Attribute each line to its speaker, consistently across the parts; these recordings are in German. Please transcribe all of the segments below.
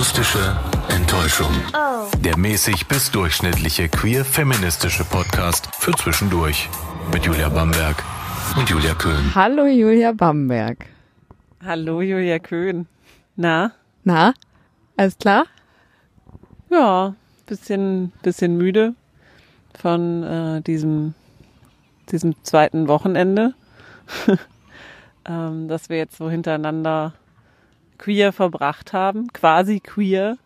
Speaker 1: Akustische Enttäuschung. Der mäßig bis durchschnittliche queer-feministische Podcast für zwischendurch. Mit Julia Bamberg und Julia Köhn.
Speaker 2: Hallo Julia Bamberg.
Speaker 3: Hallo Julia Köhn. Na?
Speaker 2: Na, alles klar?
Speaker 3: Ja, bisschen, bisschen müde von äh, diesem, diesem zweiten Wochenende, ähm, dass wir jetzt so hintereinander queer verbracht haben, quasi queer.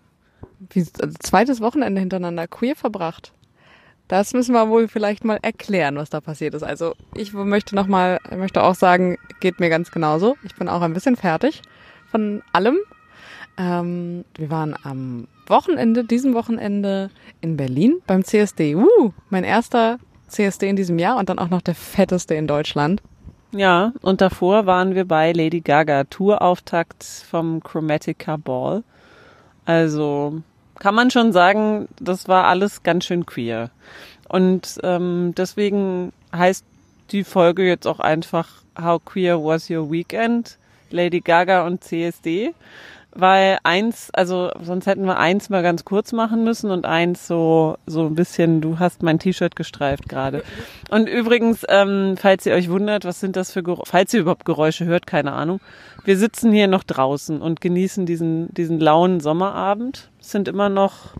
Speaker 2: Wie, also zweites Wochenende hintereinander queer verbracht. Das müssen wir wohl vielleicht mal erklären, was da passiert ist. Also ich möchte noch mal, möchte auch sagen, geht mir ganz genauso. Ich bin auch ein bisschen fertig von allem. Ähm, wir waren am Wochenende, diesem Wochenende in Berlin beim CSD. Uh, mein erster CSD in diesem Jahr und dann auch noch der fetteste in Deutschland.
Speaker 3: Ja, und davor waren wir bei Lady Gaga, Tourauftakt vom Chromatica Ball. Also kann man schon sagen, das war alles ganz schön queer. Und ähm, deswegen heißt die Folge jetzt auch einfach How Queer Was Your Weekend? Lady Gaga und CSD weil eins, also sonst hätten wir eins mal ganz kurz machen müssen und eins so so ein bisschen. Du hast mein T-Shirt gestreift gerade. Und übrigens, ähm, falls ihr euch wundert, was sind das für Geräusche, falls ihr überhaupt Geräusche hört, keine Ahnung. Wir sitzen hier noch draußen und genießen diesen diesen lauen Sommerabend. Es sind immer noch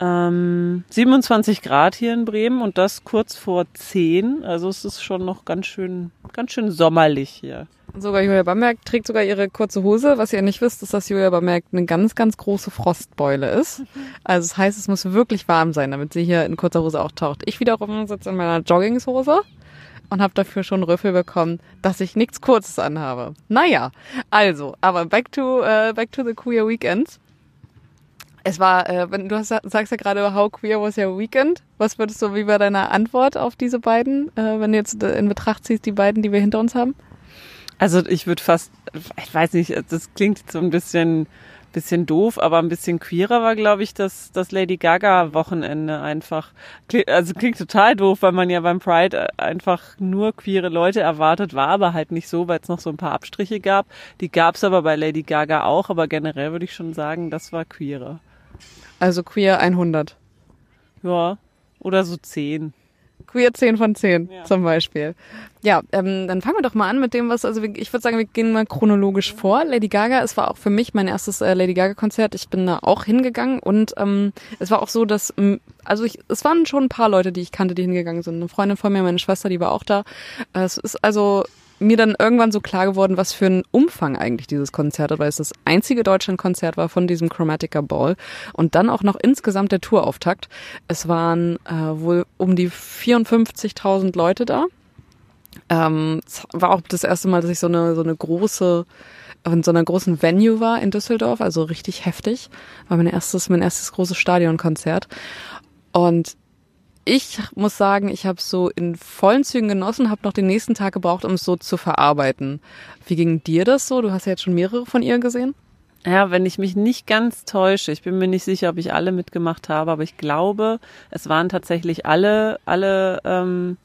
Speaker 3: ähm, 27 Grad hier in Bremen und das kurz vor 10. Also es ist schon noch ganz schön ganz schön sommerlich hier.
Speaker 2: Sogar Julia Bamberg trägt sogar ihre kurze Hose. Was ihr nicht wisst, ist, dass Julia Bamberg eine ganz, ganz große Frostbeule ist. Also das heißt, es muss wirklich warm sein, damit sie hier in kurzer Hose auch taucht. Ich wiederum sitze in meiner Joggingshose und habe dafür schon Rüffel bekommen, dass ich nichts Kurzes anhabe. Naja, also, aber back to, uh, back to the queer weekends. Es war, äh, wenn du hast, sagst ja gerade, how queer was your weekend? Was würdest du, wie war deine Antwort auf diese beiden, äh, wenn du jetzt in Betracht ziehst, die beiden, die wir hinter uns haben?
Speaker 3: Also ich würde fast, ich weiß nicht, das klingt so ein bisschen, bisschen doof, aber ein bisschen queerer war, glaube ich, das, das Lady Gaga Wochenende einfach. Also klingt total doof, weil man ja beim Pride einfach nur queere Leute erwartet, war aber halt nicht so, weil es noch so ein paar Abstriche gab. Die gab es aber bei Lady Gaga auch, aber generell würde ich schon sagen, das war queerer.
Speaker 2: Also queer 100.
Speaker 3: Ja, oder so 10.
Speaker 2: Queer 10 von 10 ja. zum Beispiel. Ja, ähm, dann fangen wir doch mal an mit dem, was, also ich würde sagen, wir gehen mal chronologisch vor. Lady Gaga, es war auch für mich mein erstes äh, Lady Gaga-Konzert. Ich bin da auch hingegangen und ähm, es war auch so, dass, also ich, es waren schon ein paar Leute, die ich kannte, die hingegangen sind. Eine Freundin von mir, meine Schwester, die war auch da. Äh, es ist also mir dann irgendwann so klar geworden, was für ein Umfang eigentlich dieses Konzert hat, weil es das einzige Deutschlandkonzert war von diesem Chromatica Ball und dann auch noch insgesamt der Tourauftakt. Es waren äh, wohl um die 54.000 Leute da. Ähm, es war auch das erste Mal, dass ich so eine so eine große in so einer großen Venue war in Düsseldorf, also richtig heftig. War mein erstes mein erstes großes Stadionkonzert und ich muss sagen, ich habe so in vollen Zügen genossen, habe noch den nächsten Tag gebraucht, um es so zu verarbeiten. Wie ging dir das so? Du hast ja jetzt schon mehrere von ihr gesehen.
Speaker 3: Ja, wenn ich mich nicht ganz täusche, ich bin mir nicht sicher, ob ich alle mitgemacht habe, aber ich glaube, es waren tatsächlich alle, alle ähm,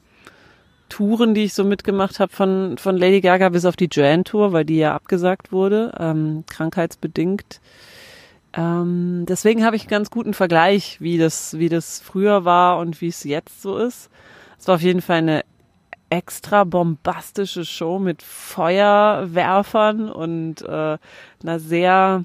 Speaker 3: Touren, die ich so mitgemacht habe von, von Lady Gaga bis auf die Joanne Tour, weil die ja abgesagt wurde, ähm, krankheitsbedingt. Ähm, deswegen habe ich einen ganz guten Vergleich, wie das, wie das früher war und wie es jetzt so ist. Es war auf jeden Fall eine extra bombastische Show mit Feuerwerfern und äh, einer sehr,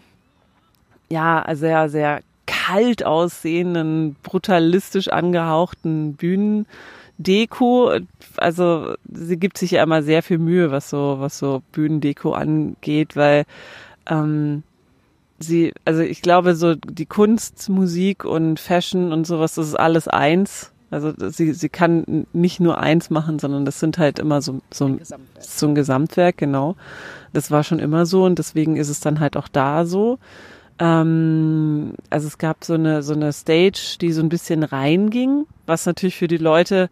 Speaker 3: ja, sehr, sehr kalt aussehenden, brutalistisch angehauchten Bühnendeko. Also sie gibt sich ja immer sehr viel Mühe, was so, was so Bühnendeko angeht, weil ähm, sie, also ich glaube, so die Kunst, Musik und Fashion und sowas, das ist alles eins. Also sie, sie kann nicht nur eins machen, sondern das sind halt immer so, so, ein, so ein Gesamtwerk, genau. Das war schon immer so und deswegen ist es dann halt auch da so. Ähm, also es gab so eine, so eine Stage, die so ein bisschen reinging, was natürlich für die Leute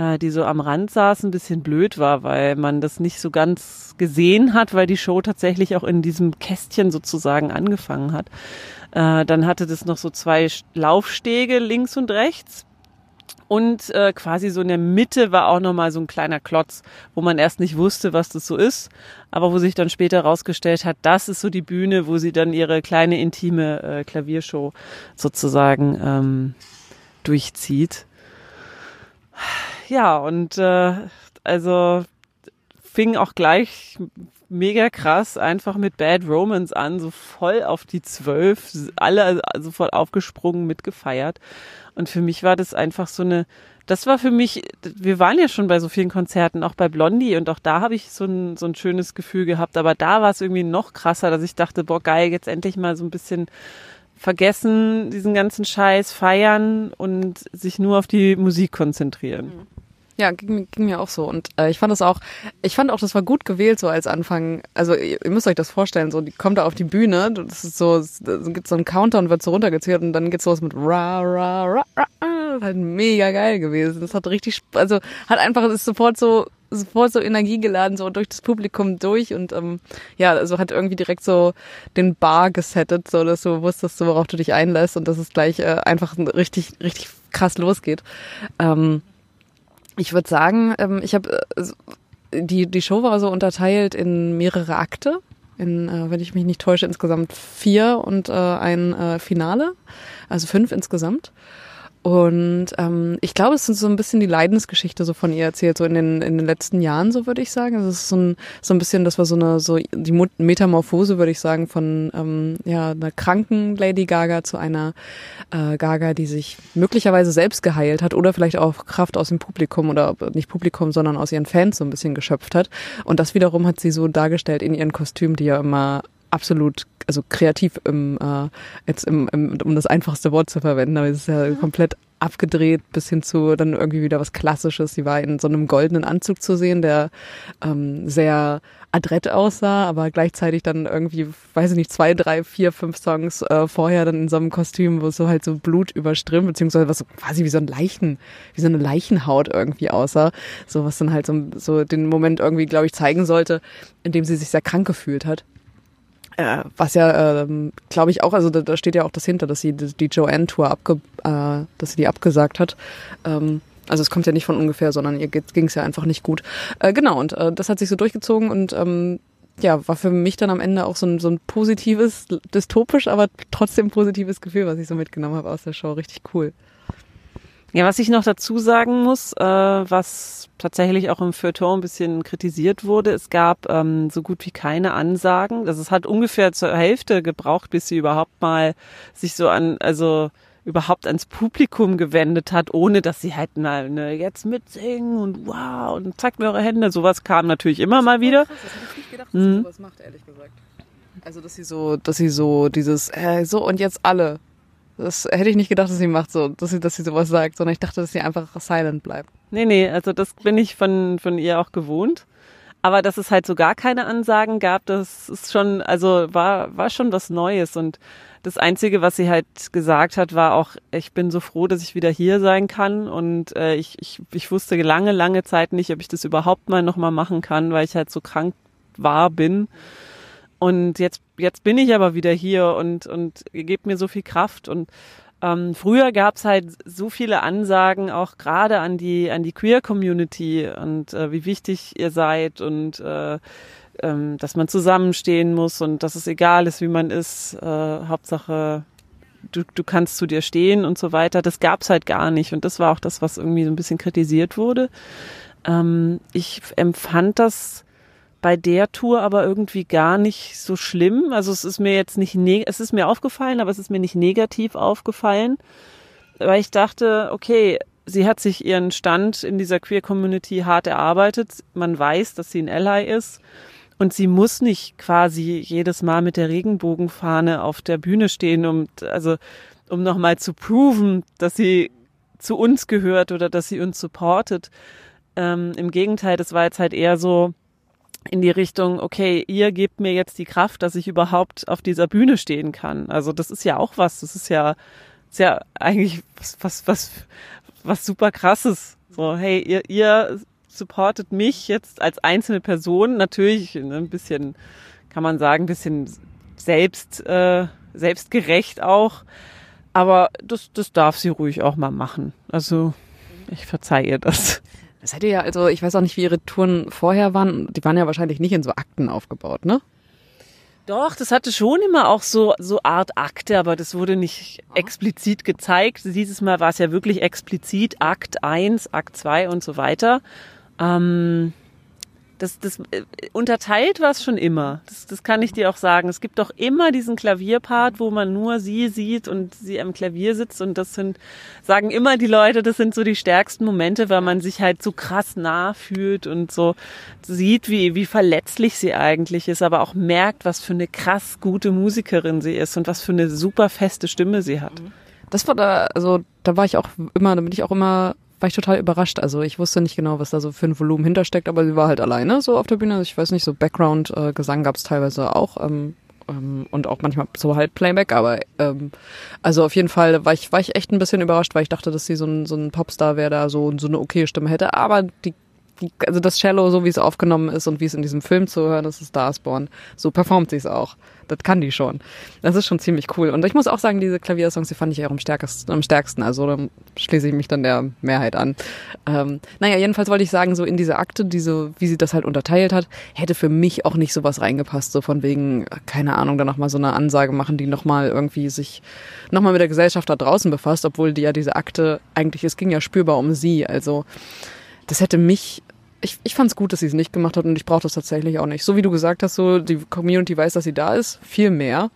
Speaker 3: äh, die so am Rand saß, ein bisschen blöd war, weil man das nicht so ganz gesehen hat, weil die Show tatsächlich auch in diesem Kästchen sozusagen angefangen hat. Äh, dann hatte das noch so zwei Laufstege links und rechts Und äh, quasi so in der Mitte war auch nochmal so ein kleiner Klotz, wo man erst nicht wusste, was das so ist, aber wo sich dann später herausgestellt hat, das ist so die Bühne, wo sie dann ihre kleine intime äh, Klaviershow sozusagen ähm, durchzieht. Ja, und äh, also fing auch gleich mega krass einfach mit Bad Romance an, so voll auf die zwölf, alle sofort aufgesprungen, mitgefeiert. Und für mich war das einfach so eine, das war für mich, wir waren ja schon bei so vielen Konzerten, auch bei Blondie und auch da habe ich so ein, so ein schönes Gefühl gehabt, aber da war es irgendwie noch krasser, dass ich dachte, boah geil, jetzt endlich mal so ein bisschen vergessen, diesen ganzen Scheiß feiern und sich nur auf die Musik konzentrieren. Mhm.
Speaker 2: Ja, ging, ging mir auch so. Und äh, ich fand das auch, ich fand auch, das war gut gewählt so als Anfang. Also ihr, ihr müsst euch das vorstellen, so die kommt da auf die Bühne, das ist so, es gibt so einen Counter und wird so runtergezählt und dann geht's los mit ra ra ra ra. Das ist halt mega geil gewesen. Das hat richtig, also hat einfach, ist sofort so sofort so energiegeladen so durch das Publikum durch und ähm, ja, also hat irgendwie direkt so den Bar gesettet, so dass du wusstest, so, worauf du dich einlässt und dass es gleich äh, einfach richtig richtig krass losgeht. Ähm, ich würde sagen, ähm, ich habe äh, die die Show war so unterteilt in mehrere Akte, in äh, wenn ich mich nicht täusche insgesamt vier und äh, ein äh, Finale, also fünf insgesamt. Und ähm, ich glaube, es ist so ein bisschen die Leidensgeschichte so von ihr erzählt, so in den, in den letzten Jahren, so würde ich sagen. Also es ist so ein, so ein bisschen, das war so eine, so die Metamorphose, würde ich sagen, von ähm, ja, einer kranken Lady Gaga zu einer äh, Gaga, die sich möglicherweise selbst geheilt hat oder vielleicht auch Kraft aus dem Publikum oder nicht Publikum, sondern aus ihren Fans so ein bisschen geschöpft hat. Und das wiederum hat sie so dargestellt in ihren Kostümen, die ja immer absolut, also kreativ im, äh, jetzt im, im, um das einfachste Wort zu verwenden, aber es ist ja komplett abgedreht bis hin zu dann irgendwie wieder was Klassisches. Sie war in so einem goldenen Anzug zu sehen, der ähm, sehr adrett aussah, aber gleichzeitig dann irgendwie, weiß ich nicht, zwei, drei, vier, fünf Songs äh, vorher dann in so einem Kostüm, wo es so halt so Blut überströmt, beziehungsweise was so quasi wie so ein Leichen, wie so eine Leichenhaut irgendwie aussah. So was dann halt so, so den Moment irgendwie, glaube ich, zeigen sollte, in dem sie sich sehr krank gefühlt hat. Äh, was ja, ähm, glaube ich auch, also da, da, steht ja auch das hinter, dass sie die, die Joanne-Tour abge, äh, dass sie die abgesagt hat. Ähm, also es kommt ja nicht von ungefähr, sondern ihr ging es ja einfach nicht gut. Äh, genau, und äh, das hat sich so durchgezogen und ähm, ja, war für mich dann am Ende auch so ein, so ein positives, dystopisch, aber trotzdem positives Gefühl, was ich so mitgenommen habe aus der Show. Richtig cool.
Speaker 3: Ja, was ich noch dazu sagen muss, äh, was tatsächlich auch im Feuilleton ein bisschen kritisiert wurde, es gab ähm, so gut wie keine Ansagen. Also es hat ungefähr zur Hälfte gebraucht, bis sie überhaupt mal sich so an, also überhaupt ans Publikum gewendet hat, ohne dass sie halt mal ne, jetzt mitsingen und wow und zeigt mir eure Hände. Sowas kam natürlich immer mal wieder. Krass, das hätte ich nicht gedacht, dass
Speaker 2: mhm. sie sowas macht, ehrlich gesagt. Also dass sie so, dass sie so dieses, äh, so und jetzt alle das hätte ich nicht gedacht, dass sie macht so, dass sie, dass sie sowas sagt, sondern ich dachte, dass sie einfach silent bleibt.
Speaker 3: Nee, nee, also das bin ich von, von ihr auch gewohnt. Aber dass es halt so gar keine Ansagen gab, das ist schon, also war, war schon was Neues. Und das Einzige, was sie halt gesagt hat, war auch, ich bin so froh, dass ich wieder hier sein kann. Und äh, ich, ich, ich wusste lange, lange Zeit nicht, ob ich das überhaupt mal nochmal machen kann, weil ich halt so krank war, bin. Und jetzt, jetzt bin ich aber wieder hier und, und ihr gebt mir so viel Kraft. Und ähm, früher gab's halt so viele Ansagen, auch gerade an die, an die Queer-Community und äh, wie wichtig ihr seid und äh, ähm, dass man zusammenstehen muss und dass es egal ist, wie man ist. Äh, Hauptsache, du, du kannst zu dir stehen und so weiter. Das gab's halt gar nicht. Und das war auch das, was irgendwie so ein bisschen kritisiert wurde. Ähm, ich empfand das bei der Tour aber irgendwie gar nicht so schlimm. Also es ist mir jetzt nicht, es ist mir aufgefallen, aber es ist mir nicht negativ aufgefallen, weil ich dachte, okay, sie hat sich ihren Stand in dieser Queer Community hart erarbeitet. Man weiß, dass sie ein Ally ist. Und sie muss nicht quasi jedes Mal mit der Regenbogenfahne auf der Bühne stehen, um, also, um nochmal zu proven, dass sie zu uns gehört oder dass sie uns supportet. Ähm, Im Gegenteil, das war jetzt halt eher so, in die Richtung, okay, ihr gebt mir jetzt die Kraft, dass ich überhaupt auf dieser Bühne stehen kann. Also das ist ja auch was, das ist ja, ist ja eigentlich was, was, was, was super krasses. So, hey, ihr, ihr supportet mich jetzt als einzelne Person, natürlich ne, ein bisschen, kann man sagen, ein bisschen selbst, äh, selbstgerecht auch. Aber das, das darf sie ruhig auch mal machen. Also ich verzeihe ihr das.
Speaker 2: Das hätte ja, also ich weiß auch nicht, wie ihre Touren vorher waren. Die waren ja wahrscheinlich nicht in so Akten aufgebaut, ne?
Speaker 3: Doch, das hatte schon immer auch so, so Art Akte, aber das wurde nicht explizit gezeigt. Dieses Mal war es ja wirklich explizit Akt 1, Akt 2 und so weiter. Ähm, das, das äh, unterteilt war es schon immer. Das, das kann ich dir auch sagen. Es gibt doch immer diesen Klavierpart, wo man nur sie sieht und sie am Klavier sitzt. Und das sind, sagen immer die Leute, das sind so die stärksten Momente, weil man sich halt so krass nah fühlt und so sieht, wie, wie verletzlich sie eigentlich ist, aber auch merkt, was für eine krass gute Musikerin sie ist und was für eine super feste Stimme sie hat.
Speaker 2: Das war da, also da war ich auch immer, da bin ich auch immer war ich total überrascht. Also ich wusste nicht genau, was da so für ein Volumen hintersteckt, aber sie war halt alleine so auf der Bühne. Also ich weiß nicht, so Background-Gesang äh, gab es teilweise auch. Ähm, ähm, und auch manchmal so halt Playback, aber ähm, also auf jeden Fall war ich, war ich echt ein bisschen überrascht, weil ich dachte, dass sie so ein, so ein Popstar wäre, da so, so eine okay Stimme hätte, aber die also das Cello, so wie es aufgenommen ist und wie es in diesem Film zu hören ist, ist Starsborn. So performt sie es auch. Das kann die schon. Das ist schon ziemlich cool. Und ich muss auch sagen, diese Klaviersongs, die fand ich eher am stärksten. Am stärksten. Also da schließe ich mich dann der Mehrheit an. Ähm, naja, jedenfalls wollte ich sagen, so in diese Akte, diese, wie sie das halt unterteilt hat, hätte für mich auch nicht sowas reingepasst. So von wegen, keine Ahnung, dann nochmal so eine Ansage machen, die nochmal irgendwie sich nochmal mit der Gesellschaft da draußen befasst, obwohl die ja diese Akte eigentlich, es ging ja spürbar um sie. Also das hätte mich ich, ich fand es gut, dass sie es nicht gemacht hat und ich brauche das tatsächlich auch nicht. So wie du gesagt hast, so die Community weiß, dass sie da ist, viel mehr.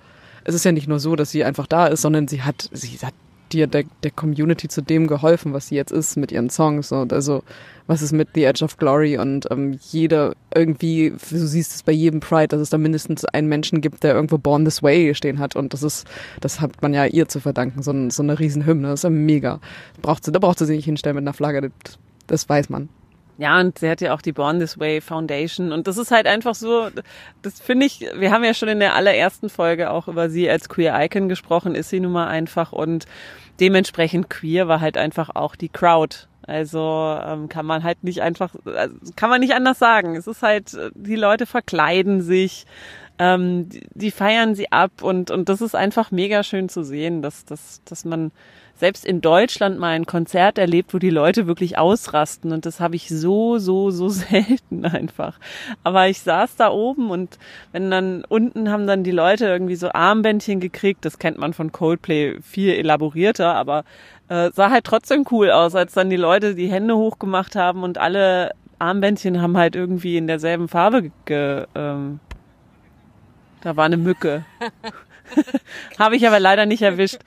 Speaker 2: Es ist ja nicht nur so, dass sie einfach da ist, sondern sie hat, sie hat dir der, der Community zu dem geholfen, was sie jetzt ist mit ihren Songs. Und also was ist mit The Edge of Glory und ähm, jeder irgendwie, du siehst es bei jedem Pride, dass es da mindestens einen Menschen gibt, der irgendwo Born This Way stehen hat und das ist, das hat man ja ihr zu verdanken, so, so eine Riesenhymne, das ist ja mega. Braucht sie, da braucht sie sich nicht hinstellen mit einer Flagge, das weiß man.
Speaker 3: Ja, und sie hat ja auch die Born This Way Foundation. Und das ist halt einfach so, das finde ich, wir haben ja schon in der allerersten Folge auch über sie als Queer Icon gesprochen, ist sie nun mal einfach. Und dementsprechend queer war halt einfach auch die Crowd. Also ähm, kann man halt nicht einfach, also kann man nicht anders sagen. Es ist halt, die Leute verkleiden sich, ähm, die, die feiern sie ab und, und das ist einfach mega schön zu sehen, dass, dass, dass man selbst in Deutschland mal ein Konzert erlebt, wo die Leute wirklich ausrasten. Und das habe ich so, so, so selten einfach. Aber ich saß da oben und wenn dann unten haben dann die Leute irgendwie so Armbändchen gekriegt. Das kennt man von Coldplay viel elaborierter, aber äh, sah halt trotzdem cool aus, als dann die Leute die Hände hochgemacht haben und alle Armbändchen haben halt irgendwie in derselben Farbe ge, ähm, da war eine Mücke. Habe ich aber leider nicht erwischt.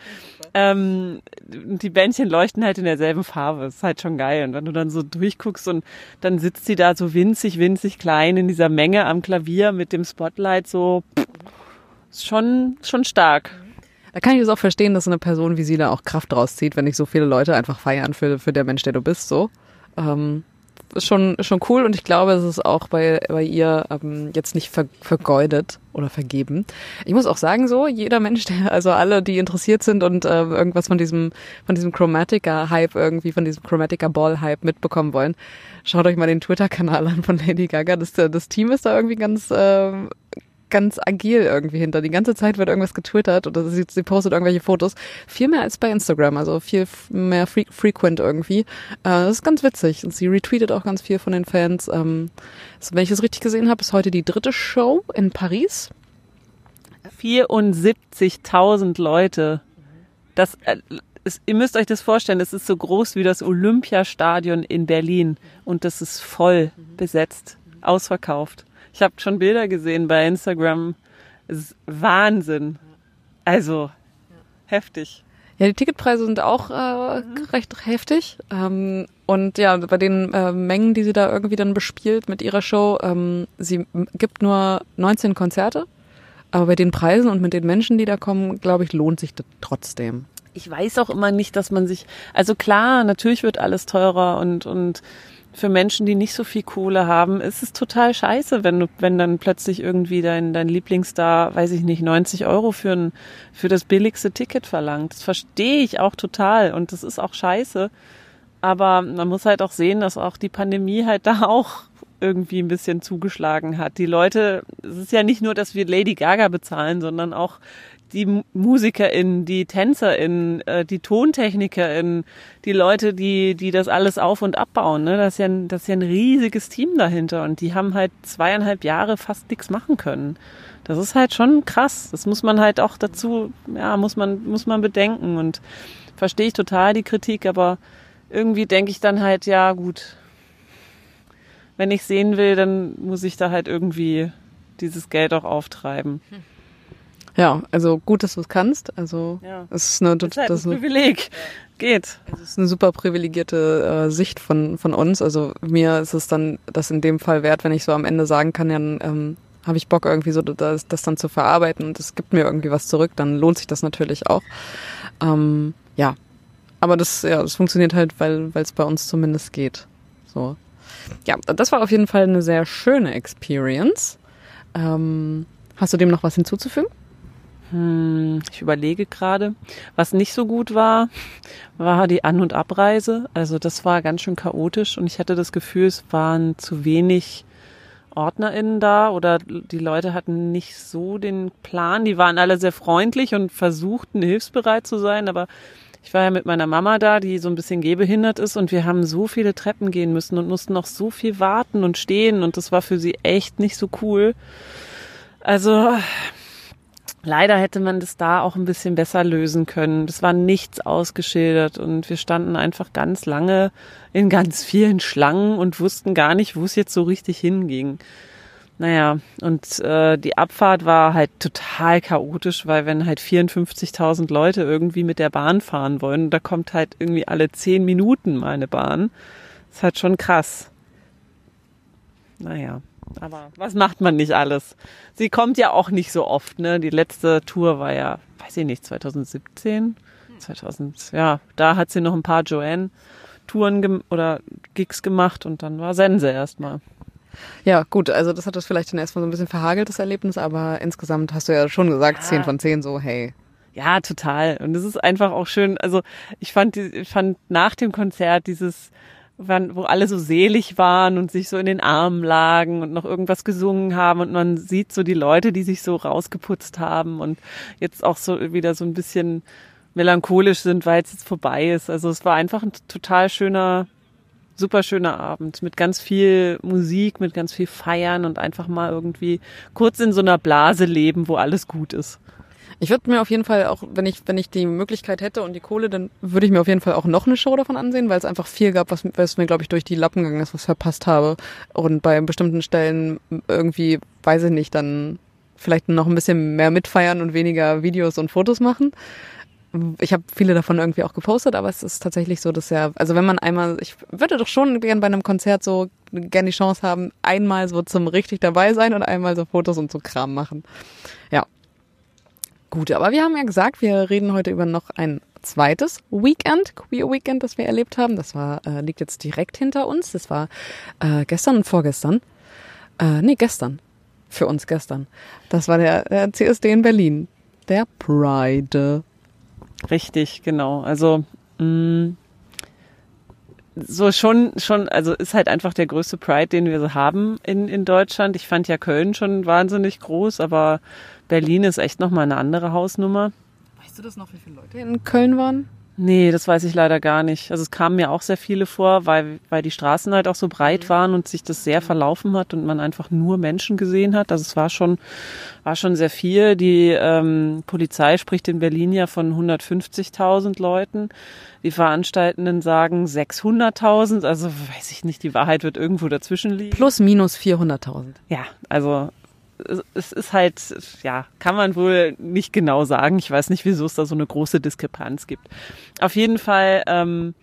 Speaker 3: Ähm, die Bändchen leuchten halt in derselben Farbe. Ist halt schon geil. Und wenn du dann so durchguckst und dann sitzt sie da so winzig, winzig klein in dieser Menge am Klavier mit dem Spotlight so, ist schon, schon stark.
Speaker 2: Da kann ich es auch verstehen, dass eine Person wie sie da auch Kraft rauszieht, wenn nicht so viele Leute einfach feiern für, für der Mensch, der du bist, so. Ähm, ist schon, schon cool und ich glaube, es ist auch bei, bei ihr ähm, jetzt nicht ver, vergeudet oder vergeben. Ich muss auch sagen, so, jeder Mensch, der, also alle, die interessiert sind und äh, irgendwas von diesem, von diesem Chromatica-Hype irgendwie, von diesem Chromatica-Ball-Hype mitbekommen wollen, schaut euch mal den Twitter-Kanal an von Lady Gaga. Das, das Team ist da irgendwie ganz, äh, ganz agil irgendwie hinter. Die ganze Zeit wird irgendwas getwittert oder sie, sie postet irgendwelche Fotos. Viel mehr als bei Instagram, also viel mehr fre frequent irgendwie. Äh, das ist ganz witzig. Und sie retweetet auch ganz viel von den Fans. Ähm, also, wenn ich es richtig gesehen habe, ist heute die dritte Show in Paris.
Speaker 3: 74.000 Leute. Das, äh, es, ihr müsst euch das vorstellen, es ist so groß wie das Olympiastadion in Berlin und das ist voll besetzt, ausverkauft. Ich habe schon Bilder gesehen bei Instagram. Es ist Wahnsinn. Also heftig.
Speaker 2: Ja, die Ticketpreise sind auch äh, recht heftig. Ähm, und ja, bei den äh, Mengen, die sie da irgendwie dann bespielt mit ihrer Show, ähm, sie gibt nur 19 Konzerte. Aber bei den Preisen und mit den Menschen, die da kommen, glaube ich, lohnt sich das trotzdem.
Speaker 3: Ich weiß auch immer nicht, dass man sich, also klar, natürlich wird alles teurer und, und für Menschen, die nicht so viel Kohle haben, ist es total scheiße, wenn du, wenn dann plötzlich irgendwie dein, dein Lieblingsstar, weiß ich nicht, 90 Euro für ein, für das billigste Ticket verlangt. Das verstehe ich auch total und das ist auch scheiße. Aber man muss halt auch sehen, dass auch die Pandemie halt da auch irgendwie ein bisschen zugeschlagen hat. Die Leute, es ist ja nicht nur, dass wir Lady Gaga bezahlen, sondern auch die MusikerInnen, die TänzerInnen, äh, die TontechnikerInnen, die Leute, die, die das alles auf- und abbauen. Ne? Das, ist ja ein, das ist ja ein riesiges Team dahinter und die haben halt zweieinhalb Jahre fast nichts machen können. Das ist halt schon krass. Das muss man halt auch dazu, ja, muss man, muss man bedenken und verstehe ich total die Kritik, aber irgendwie denke ich dann halt, ja gut, wenn ich sehen will, dann muss ich da halt irgendwie dieses Geld auch auftreiben. Hm.
Speaker 2: Ja, also gut, dass du es kannst. Also ja. es ist eine
Speaker 3: das ist halt das ein Privileg. Geht.
Speaker 2: Es ist eine super privilegierte äh, Sicht von von uns. Also mir ist es dann das in dem Fall wert, wenn ich so am Ende sagen kann, ja, ähm, habe ich Bock irgendwie so das, das dann zu verarbeiten und es gibt mir irgendwie was zurück, dann lohnt sich das natürlich auch. Ähm, ja, aber das ja, das funktioniert halt, weil weil es bei uns zumindest geht. So. Ja, das war auf jeden Fall eine sehr schöne Experience. Ähm, hast du dem noch was hinzuzufügen?
Speaker 3: Hm, ich überlege gerade. Was nicht so gut war, war die An- und Abreise. Also das war ganz schön chaotisch und ich hatte das Gefühl, es waren zu wenig OrdnerInnen da oder die Leute hatten nicht so den Plan. Die waren alle sehr freundlich und versuchten hilfsbereit zu sein, aber ich war ja mit meiner Mama da, die so ein bisschen gehbehindert ist und wir haben so viele Treppen gehen müssen und mussten noch so viel warten und stehen und das war für sie echt nicht so cool. Also Leider hätte man das da auch ein bisschen besser lösen können. Das war nichts ausgeschildert und wir standen einfach ganz lange in ganz vielen Schlangen und wussten gar nicht, wo es jetzt so richtig hinging. Naja, und äh, die Abfahrt war halt total chaotisch, weil wenn halt 54.000 Leute irgendwie mit der Bahn fahren wollen, da kommt halt irgendwie alle zehn Minuten mal eine Bahn. Das ist halt schon krass. Naja. Aber was macht man nicht alles? Sie kommt ja auch nicht so oft, ne? Die letzte Tour war ja, weiß ich nicht, 2017, 2000, ja, da hat sie noch ein paar Joanne-Touren oder Gigs gemacht und dann war Sense erstmal.
Speaker 2: Ja, gut, also das hat das vielleicht dann erstmal so ein bisschen verhagelt, das Erlebnis, aber insgesamt hast du ja schon gesagt, ja. 10 von 10 so, hey.
Speaker 3: Ja, total. Und es ist einfach auch schön, also ich fand, ich fand nach dem Konzert dieses, wo alle so selig waren und sich so in den Armen lagen und noch irgendwas gesungen haben und man sieht so die Leute, die sich so rausgeputzt haben und jetzt auch so wieder so ein bisschen melancholisch sind, weil es jetzt vorbei ist. Also es war einfach ein total schöner, super schöner Abend mit ganz viel Musik, mit ganz viel Feiern und einfach mal irgendwie kurz in so einer Blase leben, wo alles gut ist.
Speaker 2: Ich würde mir auf jeden Fall auch, wenn ich, wenn ich die Möglichkeit hätte und die Kohle, dann würde ich mir auf jeden Fall auch noch eine Show davon ansehen, weil es einfach viel gab, was, was mir, glaube ich, durch die Lappen gegangen ist, was verpasst habe. Und bei bestimmten Stellen irgendwie, weiß ich nicht, dann vielleicht noch ein bisschen mehr mitfeiern und weniger Videos und Fotos machen. Ich habe viele davon irgendwie auch gepostet, aber es ist tatsächlich so, dass ja, also wenn man einmal, ich würde doch schon gern bei einem Konzert so gerne die Chance haben, einmal so zum richtig dabei sein und einmal so Fotos und so Kram machen. Ja, Gut, aber wir haben ja gesagt, wir reden heute über noch ein zweites Weekend, Queer Weekend, das wir erlebt haben. Das war, äh, liegt jetzt direkt hinter uns. Das war äh, gestern und vorgestern. Äh, nee, gestern. Für uns gestern. Das war der, der CSD in Berlin. Der Pride.
Speaker 3: Richtig, genau. Also mh, mm, so schon, schon, also ist halt einfach der größte Pride, den wir so haben in, in Deutschland. Ich fand ja Köln schon wahnsinnig groß, aber Berlin ist echt nochmal eine andere Hausnummer.
Speaker 2: Weißt du das noch, wie viele Leute in Köln waren?
Speaker 3: Nee, das weiß ich leider gar nicht. Also es kamen mir auch sehr viele vor, weil, weil die Straßen halt auch so breit mhm. waren und sich das sehr verlaufen hat und man einfach nur Menschen gesehen hat. Also es war schon, war schon sehr viel. Die ähm, Polizei spricht in Berlin ja von 150.000 Leuten. Die Veranstaltenden sagen 600.000. Also weiß ich nicht, die Wahrheit wird irgendwo dazwischen liegen.
Speaker 2: Plus minus 400.000.
Speaker 3: Ja, also es ist halt, ja, kann man wohl nicht genau sagen. Ich weiß nicht, wieso es da so eine große Diskrepanz gibt. Auf jeden Fall ähm,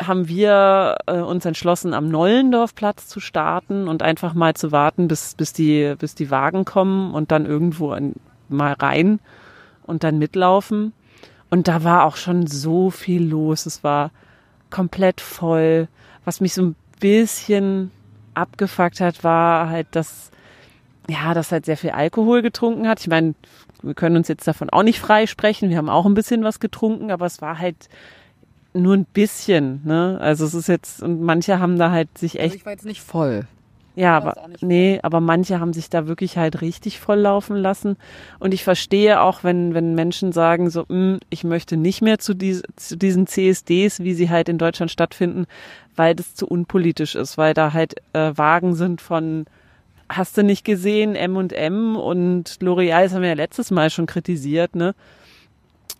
Speaker 3: haben wir äh, uns entschlossen, am Nollendorfplatz zu starten und einfach mal zu warten, bis, bis, die, bis die Wagen kommen und dann irgendwo an, mal rein und dann mitlaufen. Und da war auch schon so viel los. Es war komplett voll. Was mich so ein bisschen abgefuckt hat, war halt, dass ja, dass halt sehr viel Alkohol getrunken hat. Ich meine, wir können uns jetzt davon auch nicht freisprechen. Wir haben auch ein bisschen was getrunken, aber es war halt nur ein bisschen, ne? Also es ist jetzt, und manche haben da halt sich also echt. Also
Speaker 2: ich war jetzt nicht voll.
Speaker 3: Ja, aber nee, aber manche haben sich da wirklich halt richtig volllaufen lassen. Und ich verstehe auch, wenn, wenn Menschen sagen, so, mh, hm, ich möchte nicht mehr zu, dies, zu diesen CSDs, wie sie halt in Deutschland stattfinden, weil das zu unpolitisch ist, weil da halt äh, Wagen sind von hast du nicht gesehen, M&M und L'Oreal, das haben wir ja letztes Mal schon kritisiert, ne?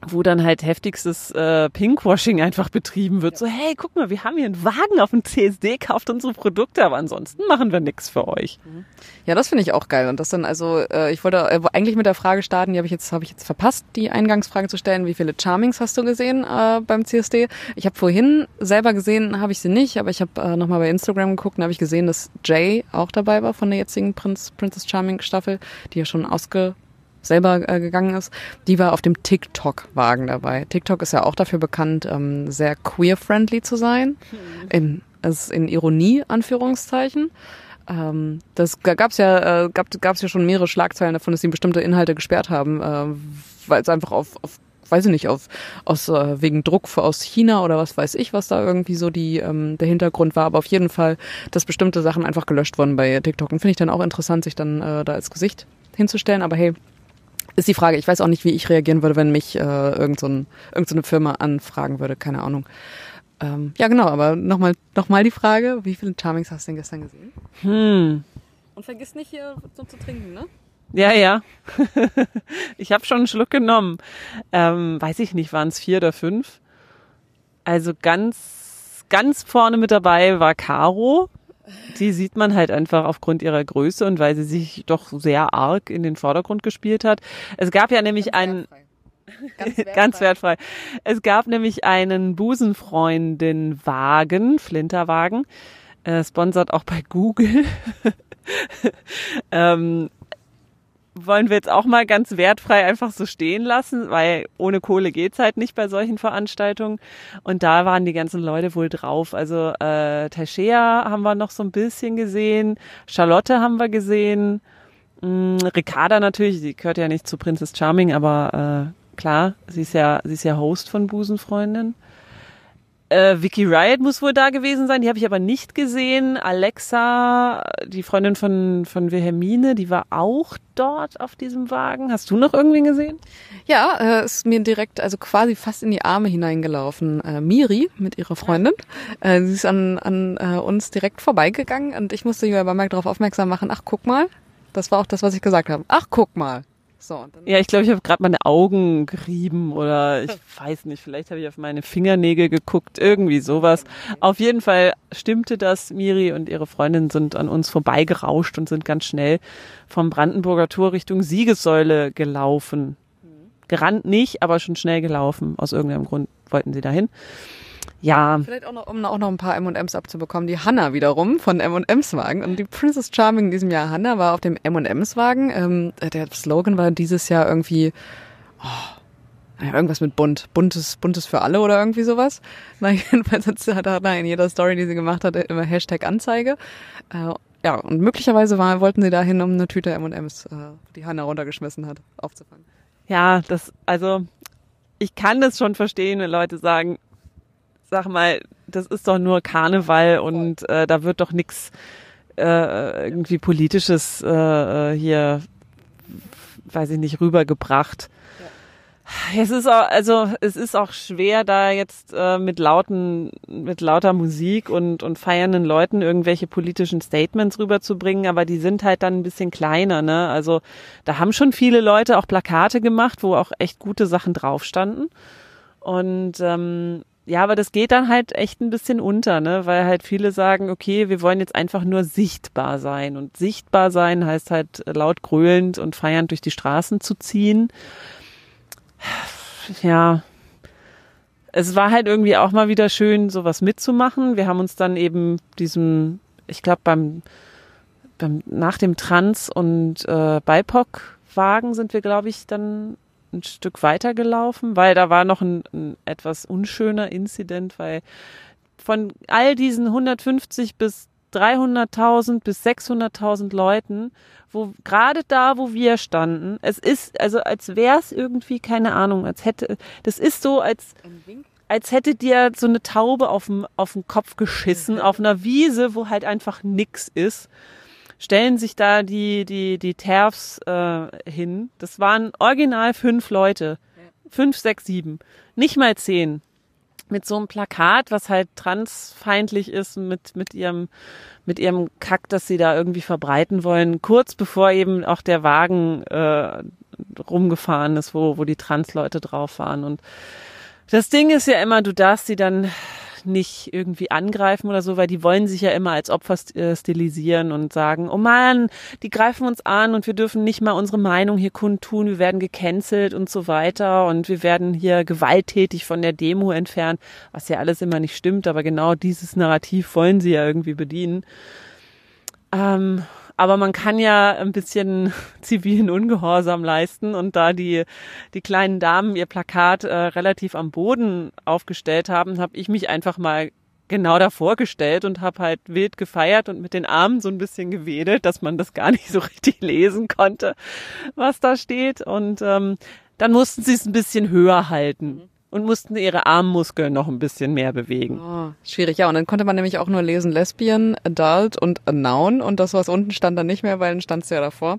Speaker 3: Wo dann halt heftigstes äh, Pinkwashing einfach betrieben wird. So, hey, guck mal, wir haben hier einen Wagen auf dem CSD, kauft unsere Produkte, aber ansonsten machen wir nichts für euch. Mhm.
Speaker 2: Ja, das finde ich auch geil. Und das dann also, äh, ich wollte äh, eigentlich mit der Frage starten, die habe ich jetzt habe ich jetzt verpasst, die Eingangsfrage zu stellen. Wie viele Charmings hast du gesehen äh, beim CSD? Ich habe vorhin selber gesehen, habe ich sie nicht, aber ich habe äh, nochmal bei Instagram geguckt und habe ich gesehen, dass Jay auch dabei war von der jetzigen Prince, Princess Charming Staffel, die ja schon ausge selber äh, gegangen ist, die war auf dem TikTok-Wagen dabei. TikTok ist ja auch dafür bekannt, ähm, sehr queer-friendly zu sein. Mhm. In, also in Ironie, Anführungszeichen. Ähm, das gab's ja, äh, gab gab's ja schon mehrere Schlagzeilen davon, dass sie bestimmte Inhalte gesperrt haben, äh, weil es einfach auf, auf weiß ich nicht, auf, aus, äh, wegen Druck aus China oder was weiß ich, was da irgendwie so die, ähm, der Hintergrund war. Aber auf jeden Fall, dass bestimmte Sachen einfach gelöscht wurden bei TikTok. Und finde ich dann auch interessant, sich dann äh, da als Gesicht hinzustellen. Aber hey, ist die Frage. Ich weiß auch nicht, wie ich reagieren würde, wenn mich äh, irgend so ein, irgend so Firma anfragen würde. Keine Ahnung. Ähm, ja, genau, aber nochmal noch mal die Frage, wie viele Charmings hast du denn gestern gesehen? Hm. Und vergiss nicht hier so zu trinken, ne?
Speaker 3: Ja, ja. ich habe schon einen Schluck genommen. Ähm, weiß ich nicht, waren es vier oder fünf? Also ganz, ganz vorne mit dabei war Caro die sieht man halt einfach aufgrund ihrer Größe und weil sie sich doch sehr arg in den Vordergrund gespielt hat. Es gab ja nämlich einen Ganz wertfrei. Ganz wertfrei. Es gab nämlich einen Busenfreundin-Wagen, Flinterwagen, äh, sponsert auch bei Google. ähm, wollen wir jetzt auch mal ganz wertfrei einfach so stehen lassen, weil ohne Kohle geht's halt nicht bei solchen Veranstaltungen. Und da waren die ganzen Leute wohl drauf. Also äh, Tashea haben wir noch so ein bisschen gesehen, Charlotte haben wir gesehen, mh, mm, Ricarda natürlich, die gehört ja nicht zu Princess Charming, aber äh, klar, sie ist ja, sie ist ja Host von Busenfreundin. Äh, Vicky Riot muss wohl da gewesen sein, die habe ich aber nicht gesehen. Alexa, die Freundin von, von Wilhelmine, die war auch dort auf diesem Wagen. Hast du noch irgendwen gesehen?
Speaker 2: Ja, äh, ist mir direkt, also quasi fast in die Arme hineingelaufen. Äh, Miri mit ihrer Freundin. Äh, sie ist an, an äh, uns direkt vorbeigegangen und ich musste Julia Bamberg darauf aufmerksam machen, ach guck mal, das war auch das, was ich gesagt habe. Ach guck mal.
Speaker 3: So, ja, ich glaube, ich habe gerade meine Augen gerieben oder ich weiß nicht, vielleicht habe ich auf meine Fingernägel geguckt, irgendwie sowas. Auf jeden Fall stimmte das. Miri und ihre Freundin sind an uns vorbeigerauscht und sind ganz schnell vom Brandenburger Tor Richtung Siegessäule gelaufen. Gerannt nicht, aber schon schnell gelaufen. Aus irgendeinem Grund wollten sie dahin. Ja.
Speaker 2: Vielleicht auch noch, um auch noch ein paar M&M's abzubekommen. Die Hanna wiederum von M&M's Wagen. Und die Princess Charming in diesem Jahr, Hanna, war auf dem M&M's Wagen. Ähm, der Slogan war dieses Jahr irgendwie, oh, irgendwas mit bunt. Buntes, buntes für alle oder irgendwie sowas. Na, jedenfalls hat Hanna in jeder Story, die sie gemacht hat, immer Hashtag Anzeige. Äh, ja, und möglicherweise war, wollten sie dahin, um eine Tüte M&M's, äh, die Hanna runtergeschmissen hat, aufzufangen.
Speaker 3: Ja, das, also, ich kann das schon verstehen, wenn Leute sagen, sag mal, das ist doch nur Karneval und äh, da wird doch nichts äh, irgendwie politisches äh, hier, weiß ich nicht, rübergebracht. Es ist auch, also es ist auch schwer, da jetzt äh, mit lauten, mit lauter Musik und und feiernden Leuten irgendwelche politischen Statements rüberzubringen, aber die sind halt dann ein bisschen kleiner, ne? Also da haben schon viele Leute auch Plakate gemacht, wo auch echt gute Sachen drauf standen. Und ähm, ja, aber das geht dann halt echt ein bisschen unter, ne? Weil halt viele sagen, okay, wir wollen jetzt einfach nur sichtbar sein. Und sichtbar sein heißt halt laut gröhlend und feiernd durch die Straßen zu ziehen. Ja. Es war halt irgendwie auch mal wieder schön, sowas mitzumachen. Wir haben uns dann eben diesem, ich glaube, beim, beim nach dem Trans- und äh, BIPOC-Wagen sind wir, glaube ich, dann ein Stück weiter gelaufen, weil da war noch ein, ein etwas unschöner Inzident, weil von all diesen 150 bis 300.000 bis 600.000 Leuten, wo gerade da, wo wir standen, es ist, also als wäre es irgendwie, keine Ahnung, als hätte, das ist so, als, als hätte dir so eine Taube auf dem, auf den Kopf geschissen, auf einer Wiese, wo halt einfach nix ist. Stellen sich da die, die, die TERFs äh, hin. Das waren original fünf Leute. Fünf, sechs, sieben. Nicht mal zehn. Mit so einem Plakat, was halt transfeindlich ist, mit, mit ihrem, mit ihrem Kack, das sie da irgendwie verbreiten wollen, kurz bevor eben auch der Wagen äh, rumgefahren ist, wo, wo die Transleute drauf waren. Und das Ding ist ja immer, du darfst sie dann nicht irgendwie angreifen oder so, weil die wollen sich ja immer als Opfer äh, stilisieren und sagen, oh man, die greifen uns an und wir dürfen nicht mal unsere Meinung hier kundtun, wir werden gecancelt und so weiter und wir werden hier gewalttätig von der Demo entfernt, was ja alles immer nicht stimmt, aber genau dieses Narrativ wollen sie ja irgendwie bedienen. Ähm, aber man kann ja ein bisschen zivilen Ungehorsam leisten und da die, die kleinen Damen ihr Plakat äh, relativ am Boden aufgestellt haben, habe ich mich einfach mal genau davor gestellt und habe halt wild gefeiert und mit den Armen so ein bisschen gewedelt, dass man das gar nicht so richtig lesen konnte, was da steht. Und ähm, dann mussten sie es ein bisschen höher halten. Und mussten ihre Armmuskeln noch ein bisschen mehr bewegen.
Speaker 2: Oh, schwierig, ja. Und dann konnte man nämlich auch nur lesen Lesbian, Adult und a Noun und das, was unten stand, dann nicht mehr, weil dann stand es ja davor.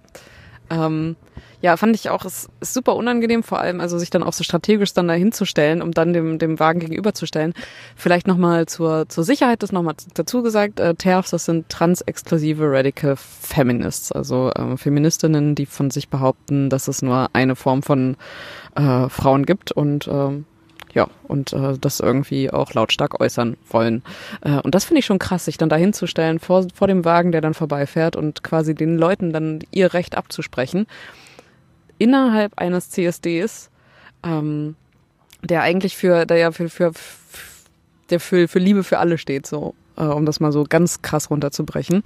Speaker 2: Ähm, ja, fand ich auch, ist, ist super unangenehm, vor allem, also sich dann auch so strategisch dann da hinzustellen, um dann dem, dem Wagen gegenüberzustellen. Vielleicht nochmal zur, zur Sicherheit das nochmal dazu gesagt, äh, TERFs, das sind trans-exklusive Radical Feminists, also äh, Feministinnen, die von sich behaupten, dass es nur eine Form von äh, Frauen gibt und äh, ja, und äh, das irgendwie auch lautstark äußern wollen. Äh, und das finde ich schon krass, sich dann da hinzustellen vor, vor dem Wagen, der dann vorbeifährt und quasi den Leuten dann ihr Recht abzusprechen. Innerhalb eines CSDs, ähm, der eigentlich für, der ja für, für, der für, für Liebe für alle steht, so, äh, um das mal so ganz krass runterzubrechen.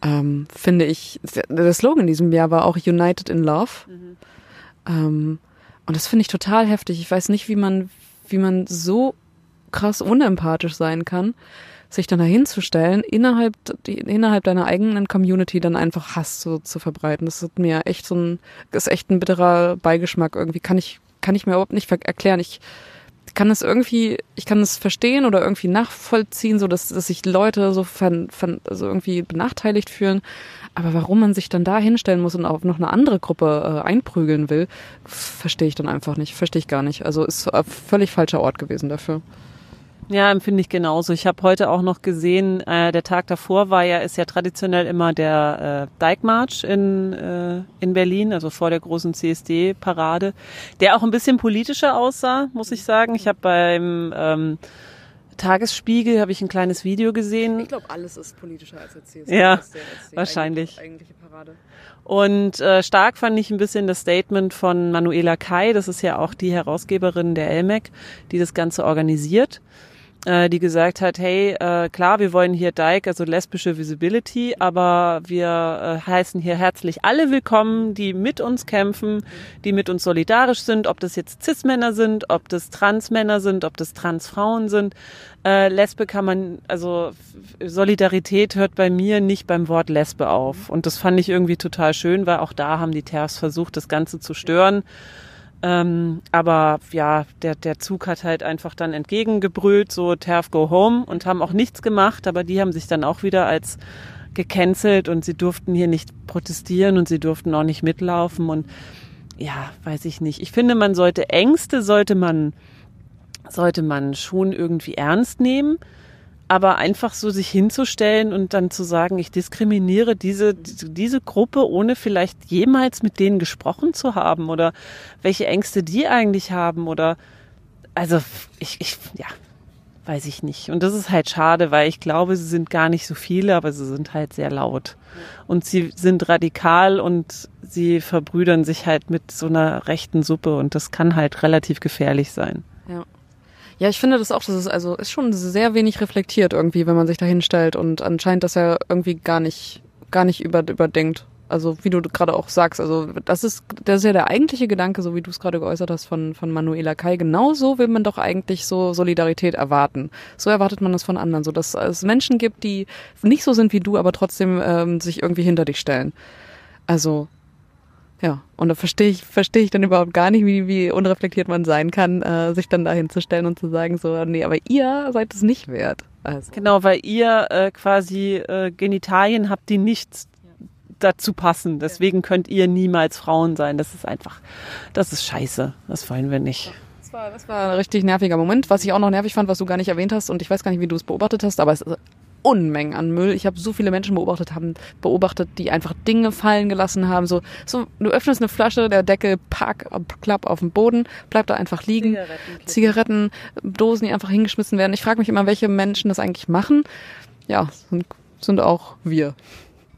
Speaker 2: Ähm, finde ich, der Slogan in diesem Jahr war auch United in Love. Mhm. Ähm, und das finde ich total heftig. Ich weiß nicht, wie man, wie man so krass unempathisch sein kann, sich dann dahinzustellen, innerhalb, innerhalb deiner eigenen Community dann einfach Hass zu, zu verbreiten. Das ist mir echt so ein, ist echt ein bitterer Beigeschmack irgendwie. Kann ich, kann ich mir überhaupt nicht erklären. Ich kann es irgendwie, ich kann es verstehen oder irgendwie nachvollziehen, so dass, dass sich Leute so fan, fan, also irgendwie benachteiligt fühlen. Aber warum man sich dann da hinstellen muss und auch noch eine andere Gruppe äh, einprügeln will, verstehe ich dann einfach nicht. Verstehe ich gar nicht. Also ist ein völlig falscher Ort gewesen dafür.
Speaker 3: Ja, empfinde ich genauso. Ich habe heute auch noch gesehen, äh, der Tag davor war ja, ist ja traditionell immer der äh, Dijkmarsch in, äh, in Berlin, also vor der großen CSD-Parade, der auch ein bisschen politischer aussah, muss ich sagen. Ich habe beim ähm, Tagesspiegel habe ich ein kleines Video gesehen.
Speaker 2: Ich glaube, alles ist politischer als der CSD.
Speaker 3: Ja, als der, als wahrscheinlich. Eigentliche Parade. Und äh, stark fand ich ein bisschen das Statement von Manuela Kai, das ist ja auch die Herausgeberin der LMEC, die das Ganze organisiert äh, die gesagt hat, hey, äh, klar, wir wollen hier Dyke, also lesbische Visibility, aber wir äh, heißen hier herzlich alle willkommen, die mit uns kämpfen, die mit uns solidarisch sind, ob das jetzt Cis-Männer sind, ob das Trans-Männer sind, ob das Trans-Frauen sind. Äh, Lesbe kann man, also Solidarität hört bei mir nicht beim Wort Lesbe auf. Und das fand ich irgendwie total schön, weil auch da haben die TERFs versucht, das Ganze zu stören. Ähm, aber ja, der, der Zug hat halt einfach dann entgegengebrüllt, so Terf go home und haben auch nichts gemacht, aber die haben sich dann auch wieder als gecancelt und sie durften hier nicht protestieren und sie durften auch nicht mitlaufen und ja, weiß ich nicht. Ich finde, man sollte Ängste sollte man sollte man schon irgendwie ernst nehmen aber einfach so sich hinzustellen und dann zu sagen, ich diskriminiere diese, diese Gruppe, ohne vielleicht jemals mit denen gesprochen zu haben oder welche Ängste die eigentlich haben oder, also ich, ich, ja, weiß ich nicht. Und das ist halt schade, weil ich glaube, sie sind gar nicht so viele, aber sie sind halt sehr laut. Und sie sind radikal und sie verbrüdern sich halt mit so einer rechten Suppe und das kann halt relativ gefährlich sein.
Speaker 2: Ja. Ja, ich finde das auch, das ist also ist schon sehr wenig reflektiert irgendwie, wenn man sich da hinstellt und anscheinend das ja irgendwie gar nicht gar nicht über, überdenkt. Also wie du gerade auch sagst, also das ist das ist ja der eigentliche Gedanke, so wie du es gerade geäußert hast von von Manuela Kai. Genauso will man doch eigentlich so Solidarität erwarten. So erwartet man das von anderen, so dass es Menschen gibt, die nicht so sind wie du, aber trotzdem ähm, sich irgendwie hinter dich stellen. Also ja, und da verstehe ich, verstehe ich dann überhaupt gar nicht, wie, wie unreflektiert man sein kann, äh, sich dann da hinzustellen und zu sagen, so, nee, aber ihr seid es nicht wert.
Speaker 3: Also. Genau, weil ihr äh, quasi äh, Genitalien habt, die nichts dazu passen. Deswegen könnt ihr niemals Frauen sein. Das ist einfach, das ist scheiße. Das wollen wir nicht.
Speaker 2: Das war, das war ein richtig nerviger Moment. Was ich auch noch nervig fand, was du gar nicht erwähnt hast, und ich weiß gar nicht, wie du es beobachtet hast, aber es ist Unmengen an Müll. Ich habe so viele Menschen beobachtet, haben beobachtet, die einfach Dinge fallen gelassen haben. So, so du öffnest eine Flasche, der Deckel pack, klapp auf dem Boden, bleibt da einfach liegen. Zigaretten, Zigaretten Dosen, die einfach hingeschmissen werden. Ich frage mich immer, welche Menschen das eigentlich machen. Ja, sind, sind auch wir.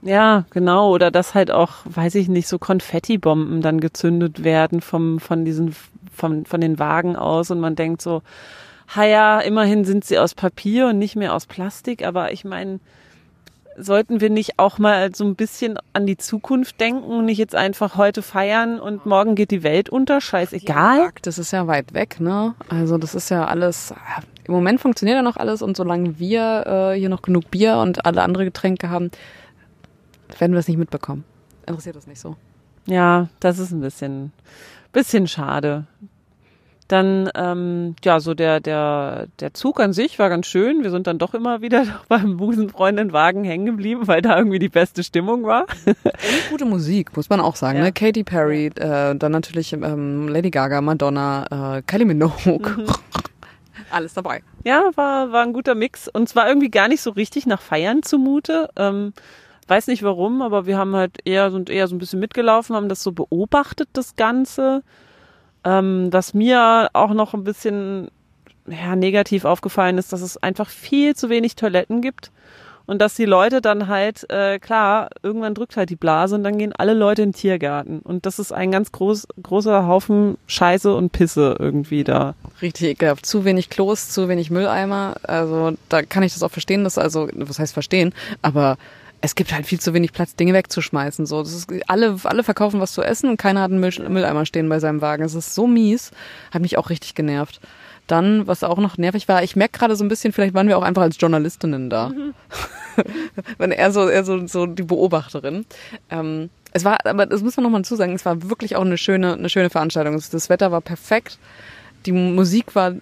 Speaker 3: Ja, genau. Oder dass halt auch, weiß ich nicht, so Konfettibomben dann gezündet werden vom, von diesen, von, von den Wagen aus und man denkt so, ha ja, immerhin sind sie aus Papier und nicht mehr aus Plastik, aber ich meine, sollten wir nicht auch mal so ein bisschen an die Zukunft denken und nicht jetzt einfach heute feiern und morgen geht die Welt unter? Scheißegal.
Speaker 2: Das ist ja weit weg, ne? Also das ist ja alles. Im Moment funktioniert ja noch alles und solange wir äh, hier noch genug Bier und alle andere Getränke haben, werden wir es nicht mitbekommen. Interessiert das nicht so.
Speaker 3: Ja, das ist ein bisschen, bisschen schade. Dann, ähm, ja, so der, der, der Zug an sich war ganz schön. Wir sind dann doch immer wieder beim Busenfreundin-Wagen hängen geblieben, weil da irgendwie die beste Stimmung war.
Speaker 2: Und gute Musik, muss man auch sagen. Ja. Ne? Katy Perry, äh, dann natürlich ähm, Lady Gaga, Madonna, äh, Kylie Minogue. Mhm. Alles dabei.
Speaker 3: Ja, war, war ein guter Mix. Und zwar irgendwie gar nicht so richtig nach Feiern zumute. Ähm, weiß nicht warum, aber wir haben halt eher, sind eher so ein bisschen mitgelaufen, haben das so beobachtet, das Ganze. Ähm, was mir auch noch ein bisschen ja, negativ aufgefallen ist, dass es einfach viel zu wenig Toiletten gibt und dass die Leute dann halt, äh, klar, irgendwann drückt halt die Blase und dann gehen alle Leute in den Tiergarten. Und das ist ein ganz groß, großer Haufen Scheiße und Pisse irgendwie da.
Speaker 2: Richtig ekelhaft. Zu wenig Klos, zu wenig Mülleimer. Also da kann ich das auch verstehen, dass also, was heißt verstehen, aber es gibt halt viel zu wenig Platz, Dinge wegzuschmeißen. So, das ist, alle, alle verkaufen was zu essen und keiner hat einen Müll, Mülleimer stehen bei seinem Wagen. Das ist so mies, hat mich auch richtig genervt. Dann, was auch noch nervig war, ich merke gerade so ein bisschen, vielleicht waren wir auch einfach als Journalistinnen da. Mhm. Wenn er so, er so, so die Beobachterin. Ähm, es war, aber das muss man nochmal zusagen, es war wirklich auch eine schöne, eine schöne Veranstaltung. Das Wetter war perfekt. Die Musik war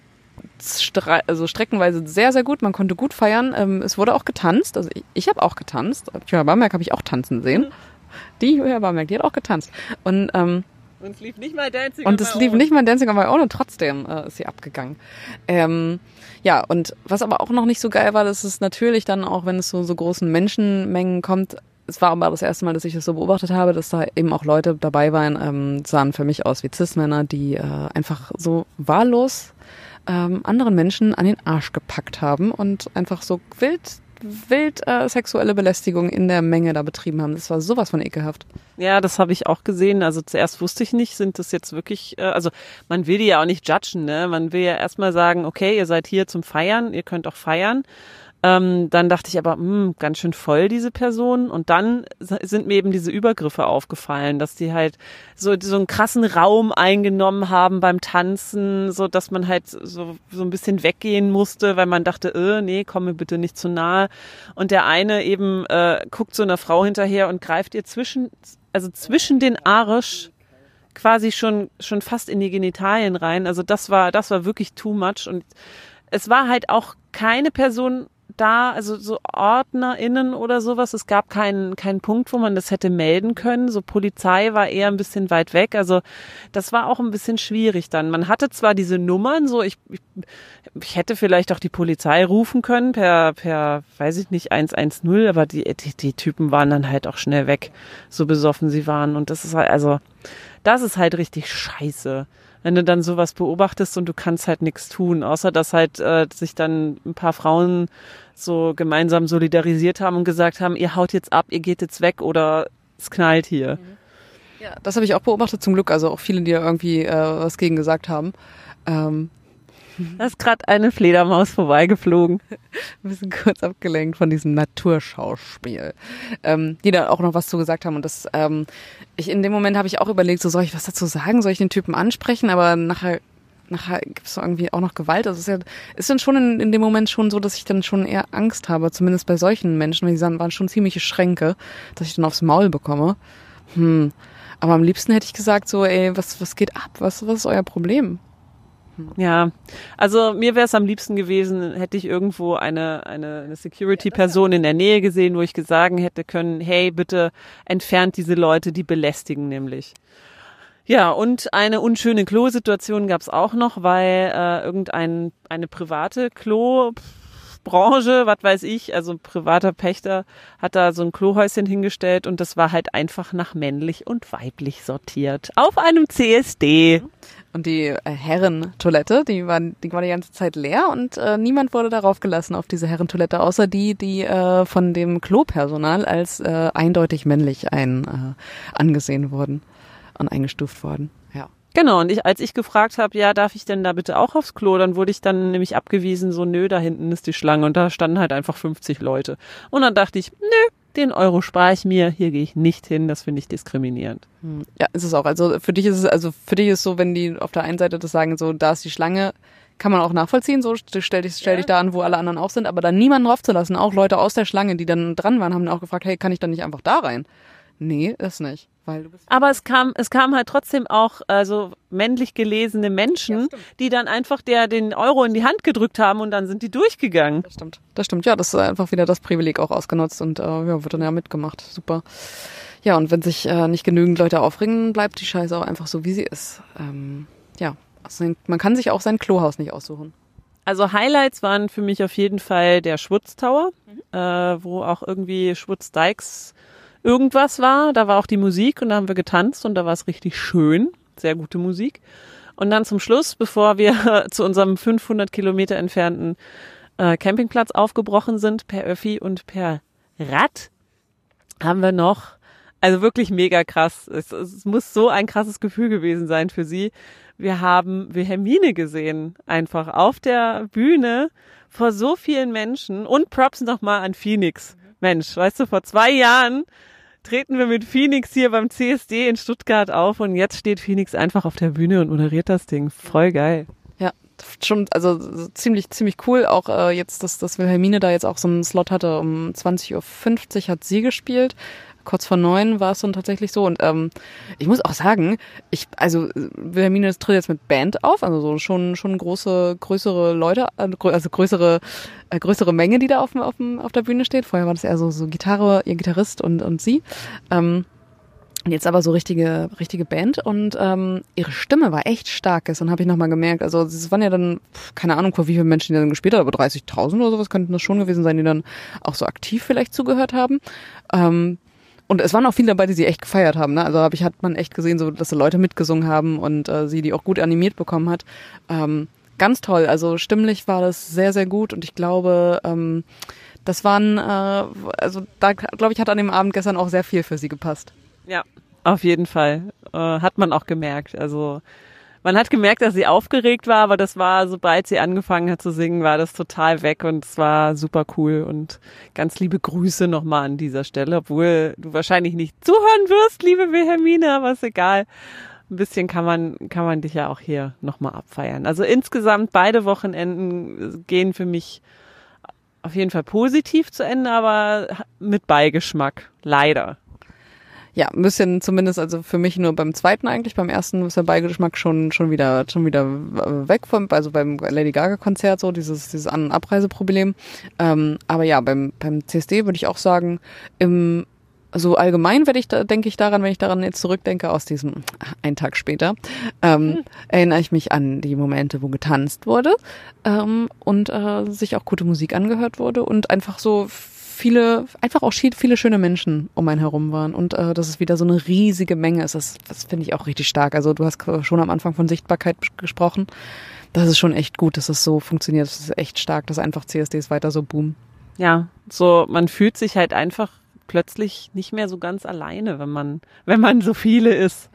Speaker 2: also streckenweise sehr, sehr gut. Man konnte gut feiern. Ähm, es wurde auch getanzt. Also ich, ich habe auch getanzt. Julia Bamberg habe ich auch tanzen sehen. Die Julia Bamberg, die hat auch getanzt. Und, ähm,
Speaker 3: und es lief nicht mal Dancing
Speaker 2: Und es lief nicht mal Dancing on my own und trotzdem äh, ist sie abgegangen. Ähm, ja, und was aber auch noch nicht so geil war, das ist natürlich dann auch, wenn es so, so großen Menschenmengen kommt, es war aber das erste Mal, dass ich das so beobachtet habe, dass da eben auch Leute dabei waren, ähm, sahen für mich aus wie Cis-Männer, die äh, einfach so wahllos ähm, anderen Menschen an den Arsch gepackt haben und einfach so wild wild äh, sexuelle Belästigung in der Menge da betrieben haben. Das war sowas von ekelhaft.
Speaker 3: Ja, das habe ich auch gesehen. Also zuerst wusste ich nicht, sind das jetzt wirklich, äh, also man will die ja auch nicht judgen, ne? Man will ja erstmal sagen, okay, ihr seid hier zum Feiern, ihr könnt auch feiern. Ähm, dann dachte ich aber, mh, hm, ganz schön voll, diese Person. Und dann sind mir eben diese Übergriffe aufgefallen, dass die halt so, so einen krassen Raum eingenommen haben beim Tanzen, so dass man halt so, so ein bisschen weggehen musste, weil man dachte, äh, nee, komm mir bitte nicht zu nahe. Und der eine eben äh, guckt so einer Frau hinterher und greift ihr zwischen, also zwischen den Arsch quasi schon, schon fast in die Genitalien rein. Also das war, das war wirklich too much. Und es war halt auch keine Person da, also so OrdnerInnen oder sowas. Es gab keinen, keinen Punkt, wo man das hätte melden können. So Polizei war eher ein bisschen weit weg. Also das war auch ein bisschen schwierig dann. Man hatte zwar diese Nummern, so ich, ich, ich hätte vielleicht auch die Polizei rufen können per, per, weiß ich nicht, 110, aber die, die, die Typen waren dann halt auch schnell weg, so besoffen sie waren. Und das ist halt, also, das ist halt richtig scheiße wenn du dann sowas beobachtest und du kannst halt nichts tun, außer dass halt äh, sich dann ein paar Frauen so gemeinsam solidarisiert haben und gesagt haben, ihr haut jetzt ab, ihr geht jetzt weg oder es knallt hier. Mhm.
Speaker 2: Ja, das habe ich auch beobachtet zum Glück, also auch viele, die da irgendwie äh, was gegen gesagt haben. Ähm,
Speaker 3: da ist gerade eine Fledermaus vorbeigeflogen.
Speaker 2: Wir sind kurz abgelenkt von diesem Naturschauspiel. Ähm, die da auch noch was zu gesagt haben. Und das, ähm, ich in dem Moment habe ich auch überlegt, so soll ich was dazu sagen? Soll ich den Typen ansprechen? Aber nachher nachher gibt es irgendwie auch noch Gewalt. Also es ist, ja, ist dann schon in, in dem Moment schon so, dass ich dann schon eher Angst habe, zumindest bei solchen Menschen, weil die sagen, waren schon ziemliche Schränke, dass ich dann aufs Maul bekomme. Hm. Aber am liebsten hätte ich gesagt, so, ey, was, was geht ab? Was, was ist euer Problem?
Speaker 3: Ja, also mir wäre es am liebsten gewesen, hätte ich irgendwo eine, eine, eine Security-Person in der Nähe gesehen, wo ich sagen hätte können, hey, bitte entfernt diese Leute, die belästigen nämlich. Ja, und eine unschöne Klo-Situation gab es auch noch, weil äh, irgendein eine private Klo Branche, was weiß ich, also privater Pächter hat da so ein Klohäuschen hingestellt und das war halt einfach nach männlich und weiblich sortiert. Auf einem CSD.
Speaker 2: Und die äh, Herrentoilette, die war, die war die ganze Zeit leer und äh, niemand wurde darauf gelassen auf diese Herrentoilette, außer die, die äh, von dem Klopersonal als äh, eindeutig männlich ein, äh, angesehen wurden und eingestuft worden. Ja.
Speaker 3: Genau, und ich, als ich gefragt habe, ja, darf ich denn da bitte auch aufs Klo, dann wurde ich dann nämlich abgewiesen, so nö, da hinten ist die Schlange und da standen halt einfach 50 Leute. Und dann dachte ich, nö, den Euro spare ich mir, hier gehe ich nicht hin, das finde ich diskriminierend.
Speaker 2: Hm. Ja, ist es auch. Also für dich ist es, also für dich ist so, wenn die auf der einen Seite das sagen, so, da ist die Schlange, kann man auch nachvollziehen, so stell dich, stell dich da an, wo alle anderen auch sind, aber dann niemanden draufzulassen, auch Leute aus der Schlange, die dann dran waren, haben auch gefragt, hey, kann ich dann nicht einfach da rein? Nee, ist nicht.
Speaker 3: Aber es kam, es kam halt trotzdem auch also männlich gelesene Menschen, ja, die dann einfach der den Euro in die Hand gedrückt haben und dann sind die durchgegangen.
Speaker 2: Das stimmt. Das stimmt. Ja, das ist einfach wieder das Privileg auch ausgenutzt und äh, ja, wird dann ja mitgemacht. Super. Ja, und wenn sich äh, nicht genügend Leute aufregen, bleibt die Scheiße auch einfach so, wie sie ist. Ähm, ja, also man kann sich auch sein Klohaus nicht aussuchen.
Speaker 3: Also Highlights waren für mich auf jeden Fall der Schwutz Tower, mhm. äh, wo auch irgendwie Schwutz Dykes irgendwas war. Da war auch die Musik und da haben wir getanzt und da war es richtig schön. Sehr gute Musik. Und dann zum Schluss, bevor wir zu unserem 500 Kilometer entfernten äh, Campingplatz aufgebrochen sind, per Öffi und per Rad, haben wir noch, also wirklich mega krass. Es, es muss so ein krasses Gefühl gewesen sein für sie. Wir haben Wilhelmine gesehen, einfach auf der Bühne vor so vielen Menschen und Props nochmal an Phoenix. Mensch, weißt du, vor zwei Jahren treten wir mit Phoenix hier beim CSD in Stuttgart auf und jetzt steht Phoenix einfach auf der Bühne und moderiert das Ding. Voll geil.
Speaker 2: Ja, schon, also ziemlich, ziemlich cool. Auch äh, jetzt, dass, dass Wilhelmine da jetzt auch so einen Slot hatte. Um 20.50 Uhr hat sie gespielt kurz vor neun war es dann tatsächlich so. Und ähm, ich muss auch sagen, ich, also Wilhelmine tritt jetzt mit Band auf, also so schon schon große, größere Leute, äh, also größere, äh, größere Menge, die da auf, auf, auf der Bühne steht. Vorher war das eher so, so Gitarre, ihr Gitarrist und, und sie. Ähm, Jetzt aber so richtige, richtige Band und ähm, ihre Stimme war echt stark gestern, habe ich nochmal gemerkt. Also es waren ja dann, keine Ahnung, vor wie vielen Menschen die dann gespielt haben, aber 30.000 oder sowas könnten das schon gewesen sein, die dann auch so aktiv vielleicht zugehört haben. Ähm, und es waren auch viele dabei, die sie echt gefeiert haben. Ne? Also hab ich, hat man echt gesehen, so dass da Leute mitgesungen haben und äh, sie die auch gut animiert bekommen hat. Ähm, ganz toll. Also stimmlich war das sehr, sehr gut und ich glaube, ähm, das waren, äh, also da glaube ich, hat an dem Abend gestern auch sehr viel für sie gepasst.
Speaker 3: Ja, auf jeden Fall. Äh, hat man auch gemerkt. Also man hat gemerkt, dass sie aufgeregt war, aber das war, sobald sie angefangen hat zu singen, war das total weg und es war super cool und ganz liebe Grüße nochmal an dieser Stelle, obwohl du wahrscheinlich nicht zuhören wirst, liebe Wilhelmine, aber ist egal. Ein bisschen kann man, kann man dich ja auch hier nochmal abfeiern. Also insgesamt beide Wochenenden gehen für mich auf jeden Fall positiv zu Ende, aber mit Beigeschmack. Leider
Speaker 2: ja, ein bisschen zumindest, also für mich nur beim zweiten eigentlich, beim ersten ist der Beigeschmack schon, schon wieder, schon wieder weg vom, also beim Lady Gaga Konzert so, dieses, dieses An- und Abreiseproblem. Ähm, aber ja, beim, beim CSD würde ich auch sagen, im, so allgemein werde ich da, denke ich daran, wenn ich daran jetzt zurückdenke, aus diesem einen Tag später, ähm, mhm. erinnere ich mich an die Momente, wo getanzt wurde ähm, und äh, sich auch gute Musik angehört wurde und einfach so viele, einfach auch viele schöne Menschen um einen herum waren und äh, dass es wieder so eine riesige Menge ist, das, das finde ich auch richtig stark. Also du hast schon am Anfang von Sichtbarkeit gesprochen. Das ist schon echt gut, dass es so funktioniert. Das ist echt stark, dass einfach CSDs weiter so boomen.
Speaker 3: Ja, so man fühlt sich halt einfach plötzlich nicht mehr so ganz alleine, wenn man, wenn man so viele ist.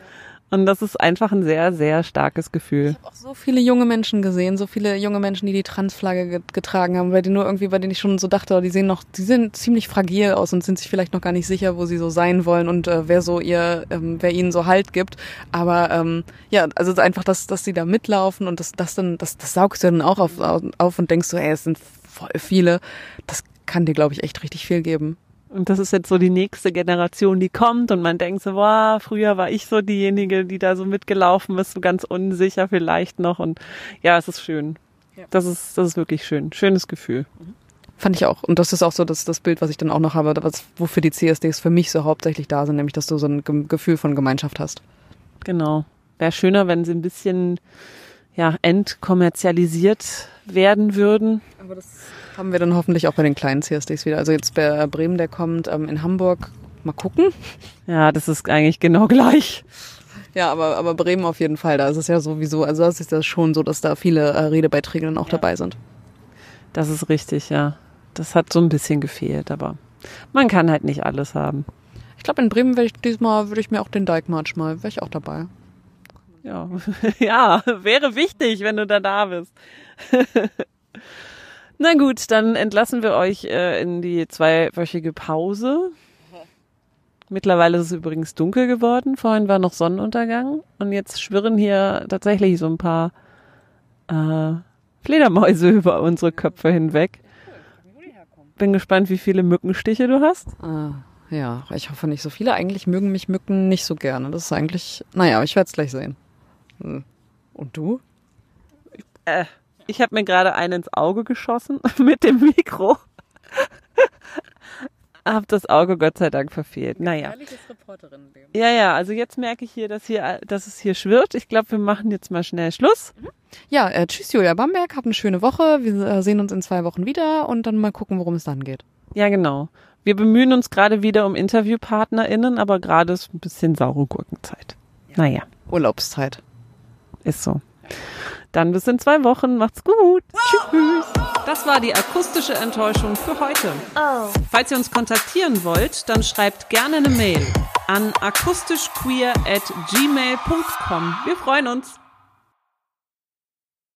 Speaker 3: Und das ist einfach ein sehr, sehr starkes Gefühl.
Speaker 2: Ich habe auch so viele junge Menschen gesehen, so viele junge Menschen, die die Transflagge getragen haben, weil die nur irgendwie, bei denen ich schon so dachte, die sehen noch, die sehen ziemlich fragil aus und sind sich vielleicht noch gar nicht sicher, wo sie so sein wollen und äh, wer so ihr, ähm, wer ihnen so Halt gibt. Aber ähm, ja, also einfach, dass, dass sie da mitlaufen und das, das dann, das, das saugst du dann auch auf, auf und denkst so, ey, es sind voll viele. Das kann dir, glaube ich, echt richtig viel geben.
Speaker 3: Und das ist jetzt so die nächste Generation, die kommt und man denkt so, wow, früher war ich so diejenige, die da so mitgelaufen ist, so ganz unsicher vielleicht noch. Und ja, es ist schön. Ja. Das ist, das ist wirklich schön. Schönes Gefühl.
Speaker 2: Fand ich auch. Und das ist auch so das, das Bild, was ich dann auch noch habe, was, wofür die CSDs für mich so hauptsächlich da sind, nämlich, dass du so ein Gefühl von Gemeinschaft hast.
Speaker 3: Genau. Wäre schöner, wenn sie ein bisschen, ja, entkommerzialisiert werden würden.
Speaker 2: Aber das haben wir dann hoffentlich auch bei den kleinen CSDs wieder. Also jetzt bei Bremen, der kommt ähm, in Hamburg. Mal gucken.
Speaker 3: Ja, das ist eigentlich genau gleich.
Speaker 2: Ja, aber, aber Bremen auf jeden Fall. Da ist es ja sowieso, also das ist ja schon so, dass da viele äh, Redebeiträge dann auch ja. dabei sind.
Speaker 3: Das ist richtig, ja. Das hat so ein bisschen gefehlt, aber man kann halt nicht alles haben.
Speaker 2: Ich glaube, in Bremen würde ich diesmal, würde ich mir auch den Dijkmarsch mal, wäre ich auch dabei.
Speaker 3: Ja, ja, wäre wichtig, wenn du da da bist. Na gut, dann entlassen wir euch äh, in die zweiwöchige Pause. Mittlerweile ist es übrigens dunkel geworden. Vorhin war noch Sonnenuntergang und jetzt schwirren hier tatsächlich so ein paar äh, Fledermäuse über unsere Köpfe hinweg. Bin gespannt, wie viele Mückenstiche du hast.
Speaker 2: Äh, ja, ich hoffe nicht so viele. Eigentlich mögen mich Mücken nicht so gerne. Das ist eigentlich, naja, ich werde es gleich sehen. Hm. Und du?
Speaker 3: Äh, ich habe mir gerade einen ins Auge geschossen mit dem Mikro. Hab das Auge Gott sei Dank verfehlt. Naja. Ja, ja, also jetzt merke ich hier, dass hier, dass es hier schwirrt. Ich glaube, wir machen jetzt mal schnell Schluss. Mhm.
Speaker 2: Ja, äh, tschüss Julia Bamberg, habt eine schöne Woche. Wir äh, sehen uns in zwei Wochen wieder und dann mal gucken, worum es dann geht.
Speaker 3: Ja, genau. Wir bemühen uns gerade wieder um InterviewpartnerInnen, aber gerade ist ein bisschen saure Gurkenzeit. Ja. Naja.
Speaker 2: Urlaubszeit.
Speaker 3: Ist so. Dann bis in zwei Wochen. Macht's gut. Tschüss. Das war die akustische Enttäuschung für heute. Oh. Falls ihr uns kontaktieren wollt, dann schreibt gerne eine Mail an akustischqueer at gmail.com. Wir freuen uns.